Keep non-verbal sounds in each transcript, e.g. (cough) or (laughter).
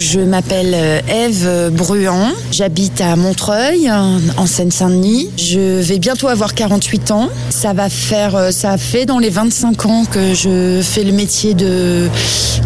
Je m'appelle euh, Eve Bruand, j'habite à Montreuil, en Seine-Saint-Denis. Je vais bientôt avoir 48 ans. Ça va faire, euh, ça fait dans les 25 ans que je fais le métier de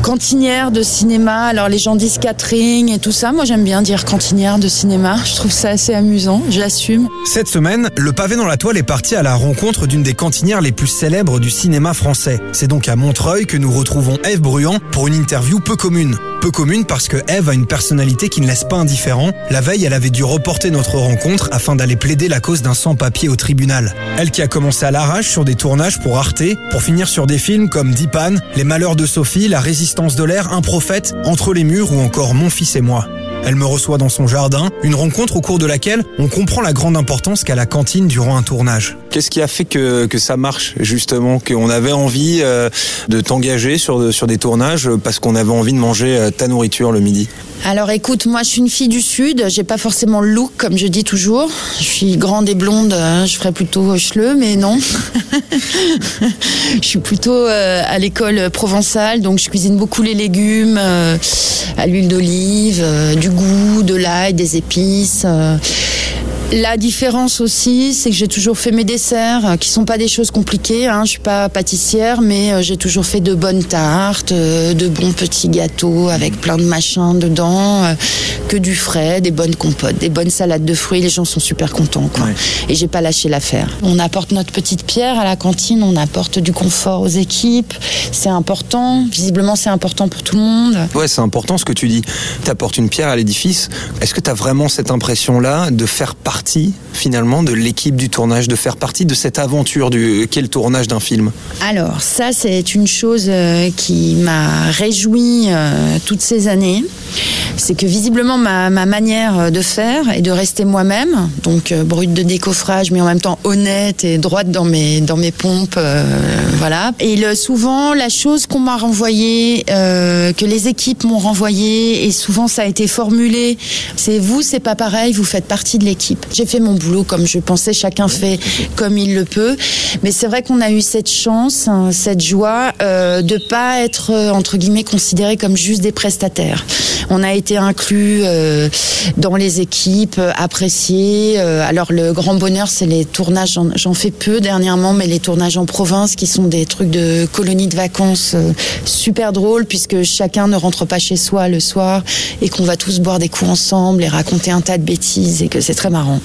cantinière de cinéma. Alors les gens disent catering et tout ça. Moi j'aime bien dire cantinière de cinéma. Je trouve ça assez amusant, j'assume. Cette semaine, le pavé dans la toile est parti à la rencontre d'une des cantinières les plus célèbres du cinéma français. C'est donc à Montreuil que nous retrouvons Eve Bruand pour une interview peu commune. Peu commune parce que Eve a une personnalité qui ne laisse pas indifférent. La veille, elle avait dû reporter notre rencontre afin d'aller plaider la cause d'un sans-papier au tribunal. Elle qui a commencé à l'arrache sur des tournages pour Arte, pour finir sur des films comme Dipan, Les Malheurs de Sophie, La Résistance de l'air, Un prophète, Entre les murs ou encore Mon fils et moi. Elle me reçoit dans son jardin, une rencontre au cours de laquelle on comprend la grande importance qu'a la cantine durant un tournage. Qu'est-ce qui a fait que, ça marche justement, qu'on avait envie euh, de t'engager sur, des tournages parce qu'on avait envie de manger euh, ta nourriture le midi? Alors écoute, moi je suis une fille du Sud, j'ai pas forcément le look comme je dis toujours. Je suis grande et blonde, hein, je ferais plutôt chleux, mais non. (laughs) je suis plutôt euh, à l'école provençale, donc je cuisine beaucoup les légumes, à l'huile d'olive, du goût, de l'ail, des épices. La différence aussi, c'est que j'ai toujours fait mes desserts, euh, qui sont pas des choses compliquées. Hein. Je suis pas pâtissière, mais euh, j'ai toujours fait de bonnes tartes, euh, de bons petits gâteaux avec plein de machins dedans, que du frais, des bonnes compotes, des bonnes salades de fruits. Les gens sont super contents, quoi. Et j'ai pas lâché l'affaire. On apporte notre petite pierre à la cantine, on apporte du confort aux équipes. C'est important. Visiblement, c'est important pour tout le monde. Ouais, c'est important ce que tu dis. Tu apportes une pierre à l'édifice. Est-ce que tu as vraiment cette impression-là de faire partie partie finalement de l'équipe du tournage, de faire partie de cette aventure du qu'est le tournage d'un film Alors, ça, c'est une chose euh, qui m'a réjoui euh, toutes ces années. C'est que visiblement, ma, ma manière de faire est de rester moi-même, donc euh, brute de décoffrage, mais en même temps honnête et droite dans mes, dans mes pompes. euh, voilà. Et souvent, la chose qu'on m'a renvoyée, euh, que les équipes m'ont renvoyée, et souvent ça a été formulé, c'est vous, c'est pas pareil, vous faites partie de l'équipe. J'ai fait mon boulot comme je pensais, chacun fait comme il le peut. Mais c'est vrai qu'on a eu cette chance, hein, cette joie euh, de pas être euh, entre guillemets considérés comme juste des prestataires. On a été inclus euh, dans les équipes, euh, appréciés. Alors le grand bonheur, c'est les tournages. J'en- fais peu dernièrement, mais les tournages en province, qui sont des trucs de colonies de vacances super drôles, puisque chacun ne rentre pas chez soi le soir et qu'on va tous boire des coups ensemble et raconter un tas de bêtises et que c'est très marrant.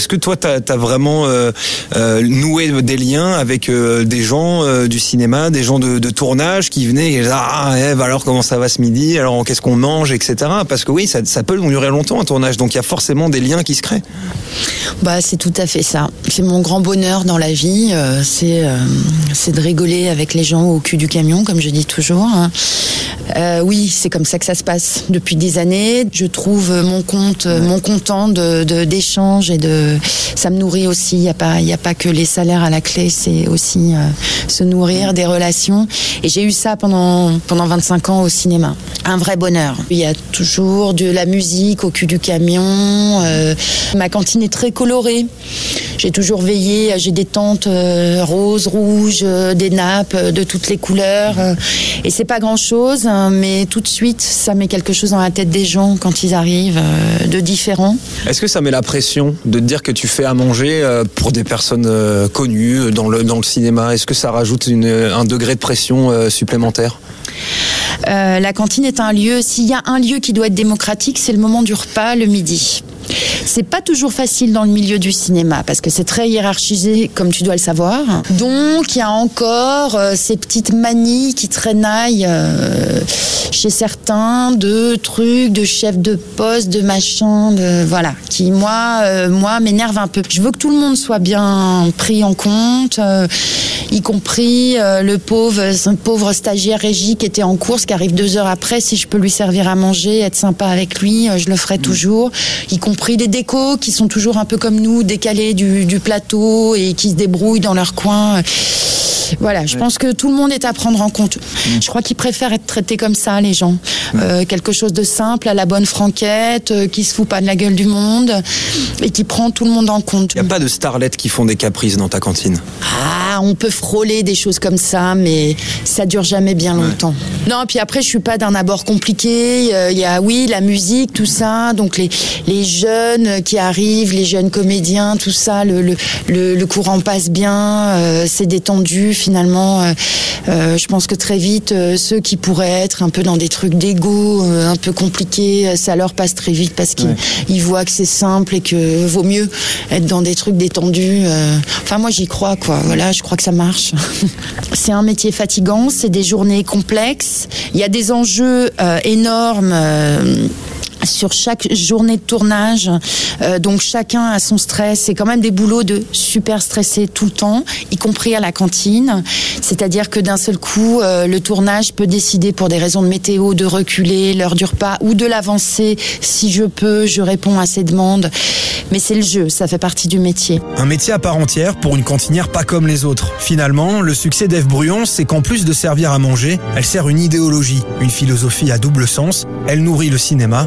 Est-ce que toi, tu as, vraiment euh, euh, noué des liens avec euh, des gens du cinéma, des gens de, de tournage qui venaient et disaient, Ah, Eve, alors comment ça va ce midi? Alors qu'est-ce qu'on mange, etc. Parce que oui, ça, ça peut durer longtemps un tournage, donc il y a forcément des liens qui se créent. Bah, c'est tout à fait ça. C'est mon grand bonheur dans la vie, c'est c'est de rigoler avec les gens au cul du camion, comme je dis toujours. hein. Oui, c'est comme ça que ça se passe depuis des années. Je trouve mon compte, mon content de de- d'échange et de ça me nourrit aussi. Il y a pas que les salaires à la clé, c'est aussi euh, se nourrir des relations. Et j'ai eu ça pendant pendant 25 ans au cinéma. Un vrai bonheur. Il y a toujours de la musique au cul du camion. euh, ma cantine est très colorée. J'ai toujours veillé, j'ai des tentes euh, roses, rouges, euh, des nappes euh, de toutes les couleurs. euh, et c'est pas grand chose, mais tout de suite, ça met quelque chose dans la tête des gens quand ils arrivent euh, de différents. Est-ce que ça met la pression de dire que tu fais à manger euh, pour des personnes euh, connues dans le, dans le cinéma. Est-ce que ça rajoute un degré de pression euh, supplémentaire? Euh, la cantine est un lieu, s'il y a un lieu qui doit être démocratique, c'est le moment du repas, le midi. C'est pas toujours facile dans le milieu du cinéma parce que c'est très hiérarchisé, comme tu dois le savoir. Donc, il y a encore euh, ces petites manies qui traînaillent euh, chez certains de trucs, de chefs de poste, de machin, de voilà, qui moi, euh, moi m'énerve un peu. Je veux que tout le monde soit bien pris en compte, euh, y compris le pauvre, un pauvre stagiaire régie qui était en course, qui arrive deux heures après. Si je peux lui servir à manger, être sympa avec lui, je le ferai toujours. Y compris les décos qui sont toujours un peu comme nous, décalés du, du plateau et qui se débrouillent dans leur coin. Voilà, je pense que tout le monde est à prendre en compte. Je crois qu'ils préfèrent être traités comme ça, les gens. Euh, quelque chose de simple, à la bonne franquette, euh, qui se fout pas de la gueule du monde et qui prend tout le monde en compte. Il n'y a pas de starlettes qui font des caprices dans ta cantine? Ah, on peut frôler des choses comme ça, mais ça dure jamais bien longtemps. Non, puis après, je suis pas d'un abord compliqué. Euh, Il y a, oui, la musique, tout ça. Donc les, les jeunes qui arrivent, les jeunes comédiens, tout ça, le, le, le, le courant passe bien, euh, c'est détendu finalement. Euh, euh, je pense que très vite, euh, ceux qui pourraient être un peu dans des trucs d'ego, un peu compliqués, ça leur passe très vite parce qu'ils ils voient que c'est simple et que vaut mieux être dans des trucs détendus. Enfin, moi, j'y crois, quoi. Voilà, je crois que ça marche. (laughs) c'est un métier fatigant, c'est des journées complexes. Il y a des enjeux euh, énormes. euh, sur chaque journée de tournage. Euh, donc chacun a son stress. C'est quand même des boulots de super stressés tout le temps, y compris à la cantine. C'est-à-dire que d'un seul coup, euh, le tournage peut décider pour des raisons de météo de reculer l'heure du repas ou de l'avancer. Si je peux, je réponds à ces demandes. Mais c'est le jeu, ça fait partie du métier. Un métier à part entière pour une cantinière pas comme les autres. Finalement, le succès d'Ève Bruyon, c'est qu'en plus de servir à manger, elle sert une idéologie, une philosophie à double sens. Elle nourrit le cinéma